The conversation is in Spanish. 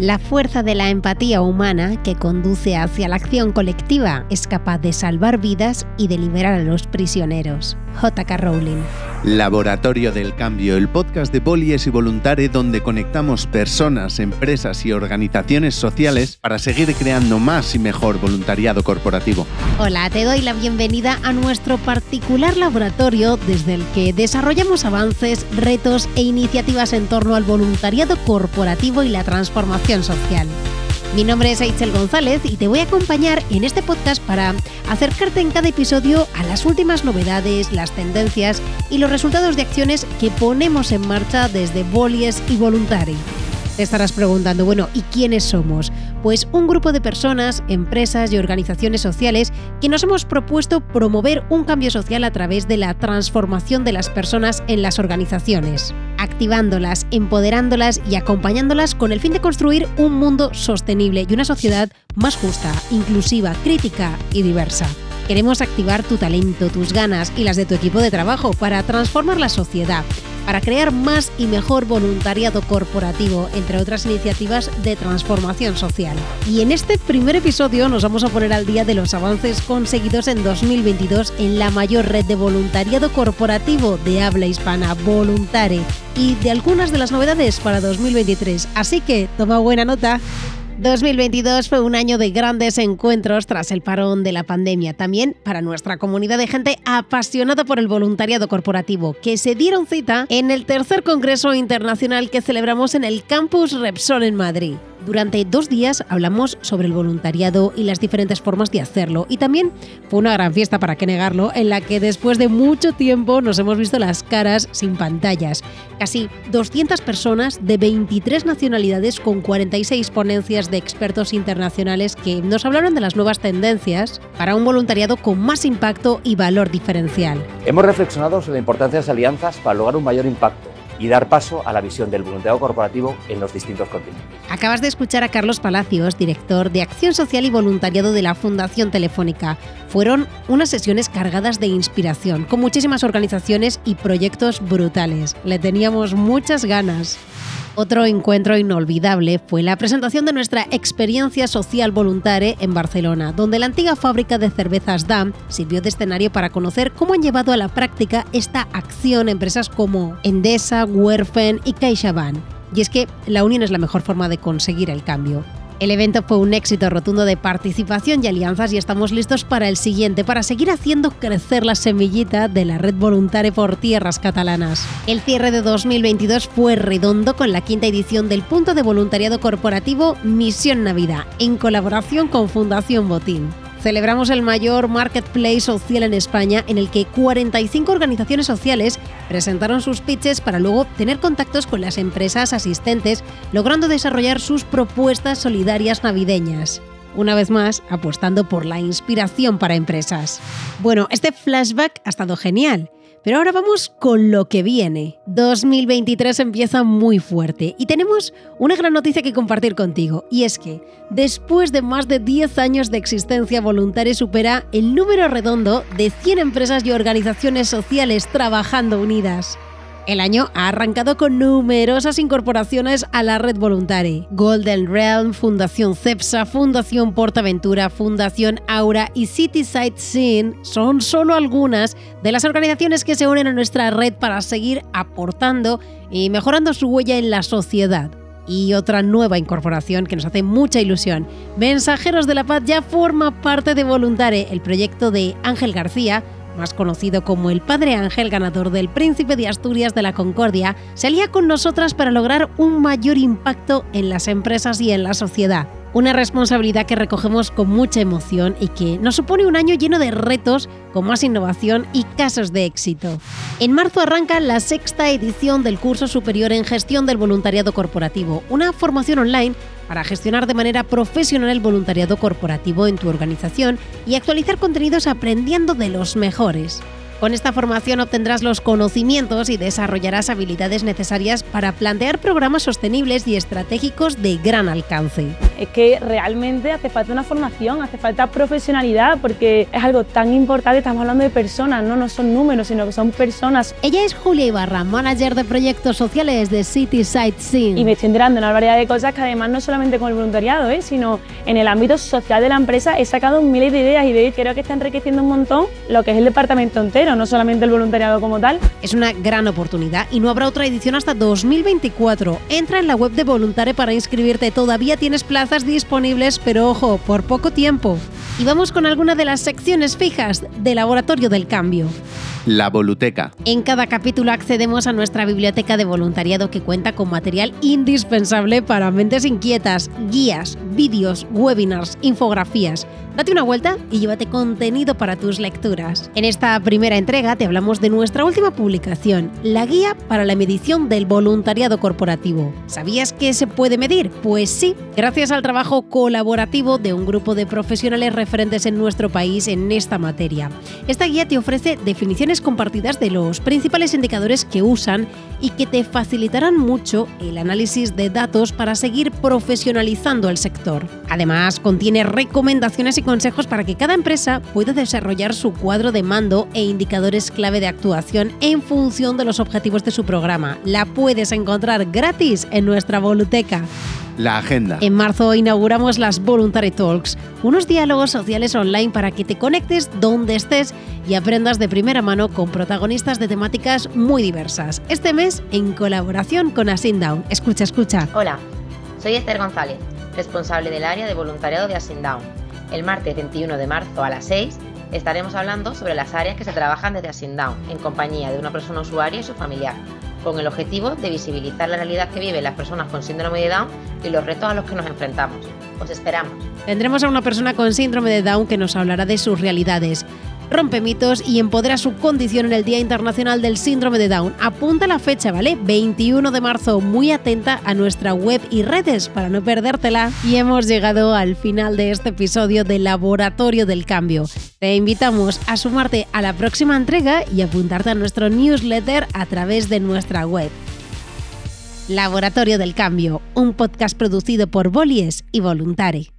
La fuerza de la empatía humana que conduce hacia la acción colectiva es capaz de salvar vidas y de liberar a los prisioneros. J.K. Rowling. Laboratorio del Cambio, el podcast de Polies y Voluntare donde conectamos personas, empresas y organizaciones sociales para seguir creando más y mejor voluntariado corporativo. Hola, te doy la bienvenida a nuestro particular laboratorio desde el que desarrollamos avances, retos e iniciativas en torno al voluntariado corporativo y la transformación social. Mi nombre es Aichel González y te voy a acompañar en este podcast para acercarte en cada episodio a las últimas novedades, las tendencias y los resultados de acciones que ponemos en marcha desde Bolies y Voluntari. Te estarás preguntando, bueno, ¿y quiénes somos? Pues un grupo de personas, empresas y organizaciones sociales que nos hemos propuesto promover un cambio social a través de la transformación de las personas en las organizaciones, activándolas, empoderándolas y acompañándolas con el fin de construir un mundo sostenible y una sociedad más justa, inclusiva, crítica y diversa. Queremos activar tu talento, tus ganas y las de tu equipo de trabajo para transformar la sociedad para crear más y mejor voluntariado corporativo, entre otras iniciativas de transformación social. Y en este primer episodio nos vamos a poner al día de los avances conseguidos en 2022 en la mayor red de voluntariado corporativo de habla hispana, Voluntare, y de algunas de las novedades para 2023. Así que toma buena nota. 2022 fue un año de grandes encuentros tras el parón de la pandemia. También para nuestra comunidad de gente apasionada por el voluntariado corporativo, que se dieron cita en el tercer Congreso Internacional que celebramos en el Campus Repsol en Madrid. Durante dos días hablamos sobre el voluntariado y las diferentes formas de hacerlo. Y también fue una gran fiesta, para qué negarlo, en la que después de mucho tiempo nos hemos visto las caras sin pantallas. Casi 200 personas de 23 nacionalidades con 46 ponencias de expertos internacionales que nos hablaron de las nuevas tendencias para un voluntariado con más impacto y valor diferencial. Hemos reflexionado sobre la importancia de las alianzas para lograr un mayor impacto y dar paso a la visión del voluntariado corporativo en los distintos continentes. Acabas de escuchar a Carlos Palacios, director de Acción Social y Voluntariado de la Fundación Telefónica. Fueron unas sesiones cargadas de inspiración, con muchísimas organizaciones y proyectos brutales. Le teníamos muchas ganas. Otro encuentro inolvidable fue la presentación de nuestra experiencia social voluntaria en Barcelona, donde la antigua fábrica de cervezas DAM sirvió de escenario para conocer cómo han llevado a la práctica esta acción empresas como Endesa, Werfen y CaixaBank. Y es que la unión es la mejor forma de conseguir el cambio. El evento fue un éxito rotundo de participación y alianzas y estamos listos para el siguiente, para seguir haciendo crecer la semillita de la red voluntaria por tierras catalanas. El cierre de 2022 fue redondo con la quinta edición del punto de voluntariado corporativo Misión Navidad, en colaboración con Fundación Botín celebramos el mayor marketplace social en España en el que 45 organizaciones sociales presentaron sus pitches para luego tener contactos con las empresas asistentes, logrando desarrollar sus propuestas solidarias navideñas una vez más apostando por la inspiración para empresas. Bueno, este flashback ha estado genial. Pero ahora vamos con lo que viene. 2023 empieza muy fuerte y tenemos una gran noticia que compartir contigo, y es que después de más de 10 años de existencia voluntaria supera el número redondo de 100 empresas y organizaciones sociales trabajando unidas. El año ha arrancado con numerosas incorporaciones a la red voluntaria. Golden Realm, Fundación CEPSA, Fundación Portaventura, Fundación Aura y City Scene son solo algunas de las organizaciones que se unen a nuestra red para seguir aportando y mejorando su huella en la sociedad y otra nueva incorporación que nos hace mucha ilusión. Mensajeros de la Paz ya forma parte de Voluntare, el proyecto de Ángel García, más conocido como el Padre Ángel, ganador del Príncipe de Asturias de la Concordia, se alía con nosotras para lograr un mayor impacto en las empresas y en la sociedad. Una responsabilidad que recogemos con mucha emoción y que nos supone un año lleno de retos, con más innovación y casos de éxito. En marzo arranca la sexta edición del curso superior en gestión del voluntariado corporativo, una formación online para gestionar de manera profesional el voluntariado corporativo en tu organización y actualizar contenidos aprendiendo de los mejores. Con esta formación obtendrás los conocimientos y desarrollarás habilidades necesarias para plantear programas sostenibles y estratégicos de gran alcance. es que realmente hace falta una formación, hace falta profesionalidad, porque es algo tan importante, estamos hablando de personas, no, no son números, sino que son personas. Ella es Julia Ibarra, manager de proyectos sociales de City Sightseeing. Y me estoy enterando de una variedad de cosas que además no solamente con el voluntariado, ¿eh? sino en el ámbito social de la empresa he sacado miles de ideas y de creo que está enriqueciendo un montón lo que es el departamento entero, no solamente el voluntariado como tal. Es una gran oportunidad y no habrá otra edición hasta 2024. Entra en la web de Voluntare para inscribirte. Todavía tienes plazas disponibles, pero ojo, por poco tiempo. Y vamos con alguna de las secciones fijas del Laboratorio del Cambio. La Voluteca. En cada capítulo accedemos a nuestra biblioteca de voluntariado que cuenta con material indispensable para mentes inquietas, guías, vídeos, webinars, infografías. Date una vuelta y llévate contenido para tus lecturas. En esta primera entrega te hablamos de nuestra última publicación, la guía para la medición del voluntariado corporativo. ¿Sabías que se puede medir? Pues sí, gracias al trabajo colaborativo de un grupo de profesionales referentes en nuestro país en esta materia. Esta guía te ofrece definiciones compartidas de los principales indicadores que usan y que te facilitarán mucho el análisis de datos para seguir profesionalizando el sector. Además, contiene recomendaciones y consejos para que cada empresa pueda desarrollar su cuadro de mando e indicadores clave de actuación en función de los objetivos de su programa. La puedes encontrar gratis en nuestra Voluteca. La agenda. En marzo inauguramos las Voluntary Talks, unos diálogos sociales online para que te conectes donde estés y aprendas de primera mano con protagonistas de temáticas muy diversas. Este mes en colaboración con Asindown. Escucha, escucha. Hola, soy Esther González, responsable del área de voluntariado de Asindown. El martes 21 de marzo a las 6 estaremos hablando sobre las áreas que se trabajan desde Asindown en compañía de una persona usuaria y su familiar con el objetivo de visibilizar la realidad que viven las personas con síndrome de Down y los retos a los que nos enfrentamos. Os esperamos. Tendremos a una persona con síndrome de Down que nos hablará de sus realidades rompe mitos y empodera su condición en el Día Internacional del Síndrome de Down. Apunta la fecha, ¿vale? 21 de marzo. Muy atenta a nuestra web y redes para no perdértela. Y hemos llegado al final de este episodio del Laboratorio del Cambio. Te invitamos a sumarte a la próxima entrega y apuntarte a nuestro newsletter a través de nuestra web. Laboratorio del Cambio, un podcast producido por Bolies y Voluntari.